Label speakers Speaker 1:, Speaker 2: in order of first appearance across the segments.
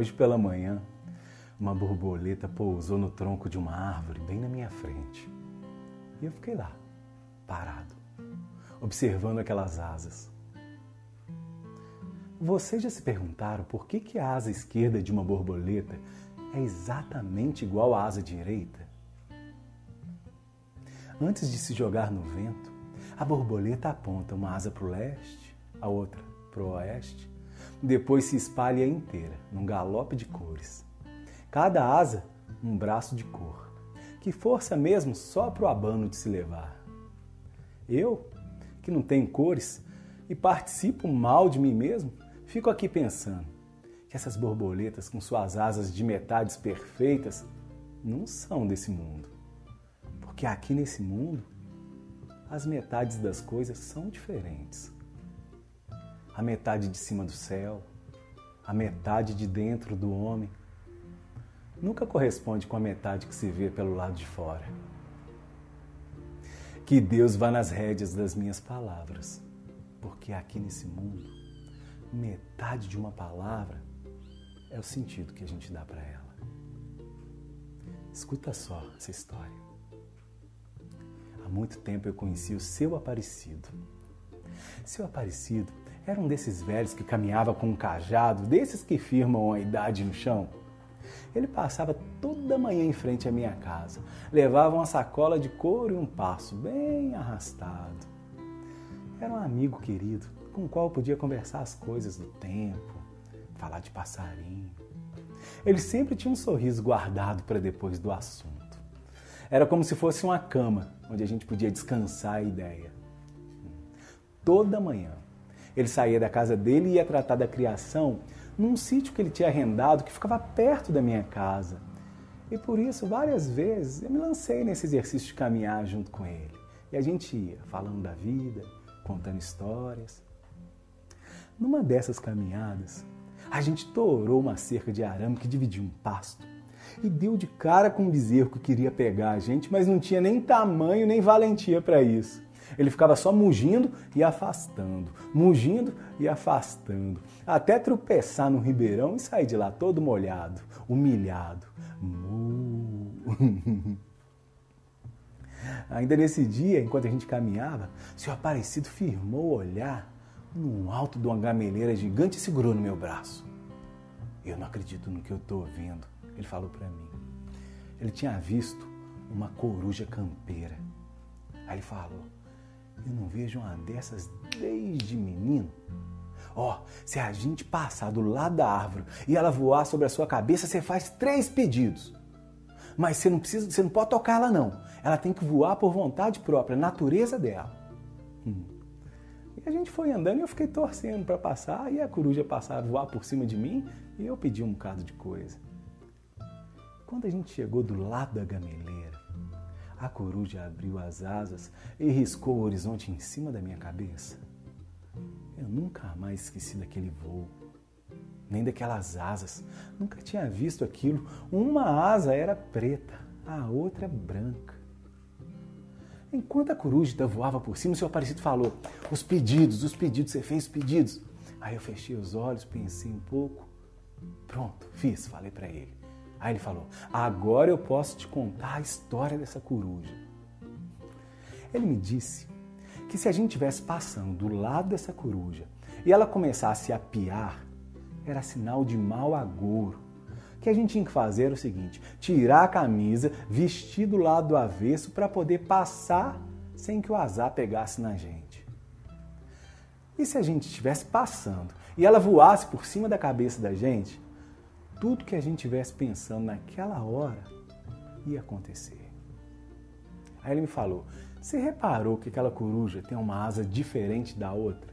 Speaker 1: Hoje pela manhã, uma borboleta pousou no tronco de uma árvore bem na minha frente. E eu fiquei lá, parado, observando aquelas asas. Vocês já se perguntaram por que, que a asa esquerda de uma borboleta é exatamente igual à asa direita? Antes de se jogar no vento, a borboleta aponta uma asa para o leste, a outra para o oeste, depois se espalha inteira, num galope de cores. Cada asa, um braço de cor. Que força mesmo só para o abano de se levar. Eu, que não tenho cores e participo mal de mim mesmo, fico aqui pensando que essas borboletas com suas asas de metades perfeitas não são desse mundo. Porque aqui nesse mundo, as metades das coisas são diferentes a metade de cima do céu, a metade de dentro do homem, nunca corresponde com a metade que se vê pelo lado de fora. Que Deus vá nas rédeas das minhas palavras, porque aqui nesse mundo, metade de uma palavra é o sentido que a gente dá para ela. Escuta só essa história. Há muito tempo eu conheci o seu Aparecido. Seu Aparecido era um desses velhos que caminhava com um cajado, desses que firmam a idade no chão. Ele passava toda manhã em frente à minha casa. Levava uma sacola de couro e um passo bem arrastado. Era um amigo querido, com o qual podia conversar as coisas do tempo, falar de passarinho. Ele sempre tinha um sorriso guardado para depois do assunto. Era como se fosse uma cama onde a gente podia descansar a ideia. Toda manhã, ele saía da casa dele e ia tratar da criação num sítio que ele tinha arrendado que ficava perto da minha casa. E por isso, várias vezes, eu me lancei nesse exercício de caminhar junto com ele. E a gente ia falando da vida, contando histórias. Numa dessas caminhadas, a gente torou uma cerca de arame que dividia um pasto e deu de cara com um bezerro que queria pegar a gente, mas não tinha nem tamanho nem valentia para isso. Ele ficava só mugindo e afastando, mugindo e afastando, até tropeçar no ribeirão e sair de lá todo molhado, humilhado. Ainda nesse dia, enquanto a gente caminhava, seu Aparecido firmou o olhar no alto de uma gameleira gigante e segurou no meu braço. Eu não acredito no que eu estou vendo, ele falou para mim. Ele tinha visto uma coruja campeira. Aí ele falou: eu não vejo uma dessas desde menino. Ó, oh, se a gente passar do lado da árvore e ela voar sobre a sua cabeça, você faz três pedidos. Mas você não precisa, você não pode tocar ela não. Ela tem que voar por vontade própria, natureza dela. Hum. E a gente foi andando e eu fiquei torcendo para passar e a coruja passar, voar por cima de mim e eu pedi um bocado de coisa. Quando a gente chegou do lado da gameleira, a coruja abriu as asas e riscou o horizonte em cima da minha cabeça. Eu nunca mais esqueci daquele voo, nem daquelas asas. Nunca tinha visto aquilo. Uma asa era preta, a outra branca. Enquanto a coruja voava por cima, o seu Aparecido falou: Os pedidos, os pedidos, você fez os pedidos. Aí eu fechei os olhos, pensei um pouco. Pronto, fiz, falei para ele. Aí ele falou: Agora eu posso te contar a história dessa coruja. Ele me disse que se a gente estivesse passando do lado dessa coruja e ela começasse a piar, era sinal de mau agouro. O que a gente tinha que fazer era o seguinte: tirar a camisa, vestir do lado do avesso para poder passar sem que o azar pegasse na gente. E se a gente estivesse passando e ela voasse por cima da cabeça da gente, tudo que a gente estivesse pensando naquela hora ia acontecer. Aí ele me falou: Você reparou que aquela coruja tem uma asa diferente da outra?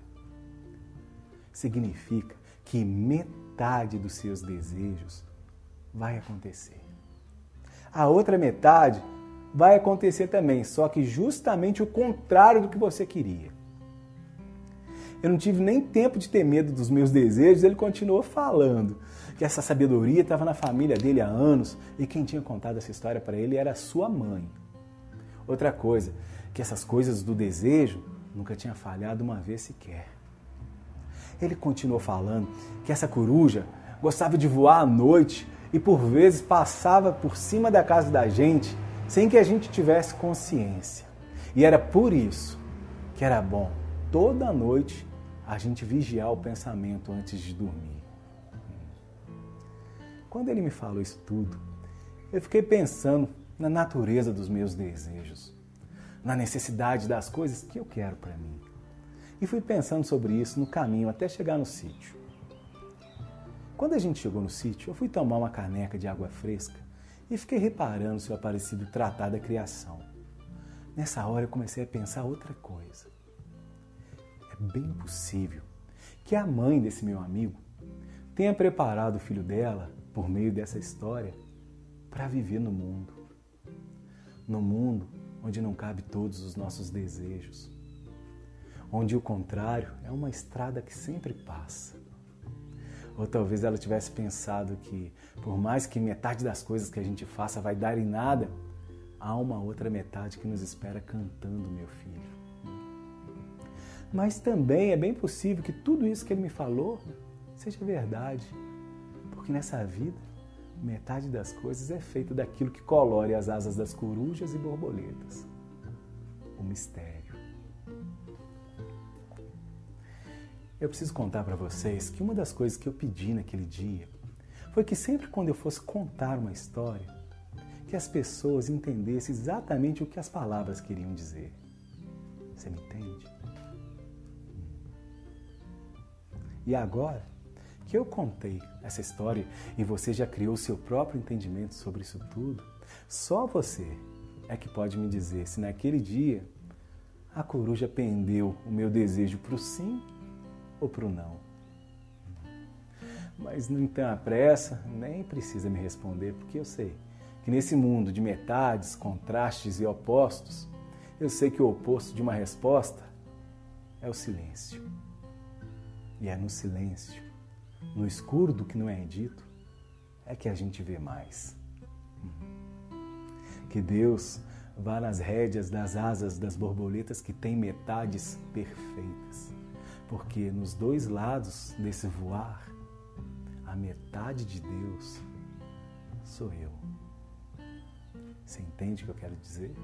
Speaker 1: Significa que metade dos seus desejos vai acontecer. A outra metade vai acontecer também, só que justamente o contrário do que você queria. Eu não tive nem tempo de ter medo dos meus desejos, ele continuou falando que essa sabedoria estava na família dele há anos e quem tinha contado essa história para ele era sua mãe. Outra coisa, que essas coisas do desejo nunca tinha falhado uma vez sequer. Ele continuou falando que essa coruja gostava de voar à noite e por vezes passava por cima da casa da gente sem que a gente tivesse consciência. E era por isso que era bom toda noite a gente vigiar o pensamento antes de dormir. Quando ele me falou isso tudo, eu fiquei pensando na natureza dos meus desejos, na necessidade das coisas que eu quero para mim. E fui pensando sobre isso no caminho até chegar no sítio. Quando a gente chegou no sítio, eu fui tomar uma caneca de água fresca e fiquei reparando seu aparecido tratar da criação. Nessa hora eu comecei a pensar outra coisa. É bem possível que a mãe desse meu amigo tenha preparado o filho dela, por meio dessa história, para viver no mundo. No mundo onde não cabe todos os nossos desejos. Onde o contrário é uma estrada que sempre passa. Ou talvez ela tivesse pensado que, por mais que metade das coisas que a gente faça vai dar em nada, há uma outra metade que nos espera cantando, meu filho. Mas também é bem possível que tudo isso que ele me falou seja verdade. Porque nessa vida, metade das coisas é feita daquilo que colore as asas das corujas e borboletas. O mistério. Eu preciso contar para vocês que uma das coisas que eu pedi naquele dia foi que sempre quando eu fosse contar uma história, que as pessoas entendessem exatamente o que as palavras queriam dizer. Você me entende? E agora que eu contei essa história e você já criou seu próprio entendimento sobre isso tudo, só você é que pode me dizer se naquele dia a coruja pendeu o meu desejo para o sim ou para o não. Mas não tenha pressa, nem precisa me responder, porque eu sei que nesse mundo de metades, contrastes e opostos, eu sei que o oposto de uma resposta é o silêncio. E é no silêncio, no escuro do que não é dito, é que a gente vê mais. Que Deus vá nas rédeas das asas das borboletas que têm metades perfeitas porque nos dois lados desse voar, a metade de Deus sou eu. Você entende o que eu quero dizer?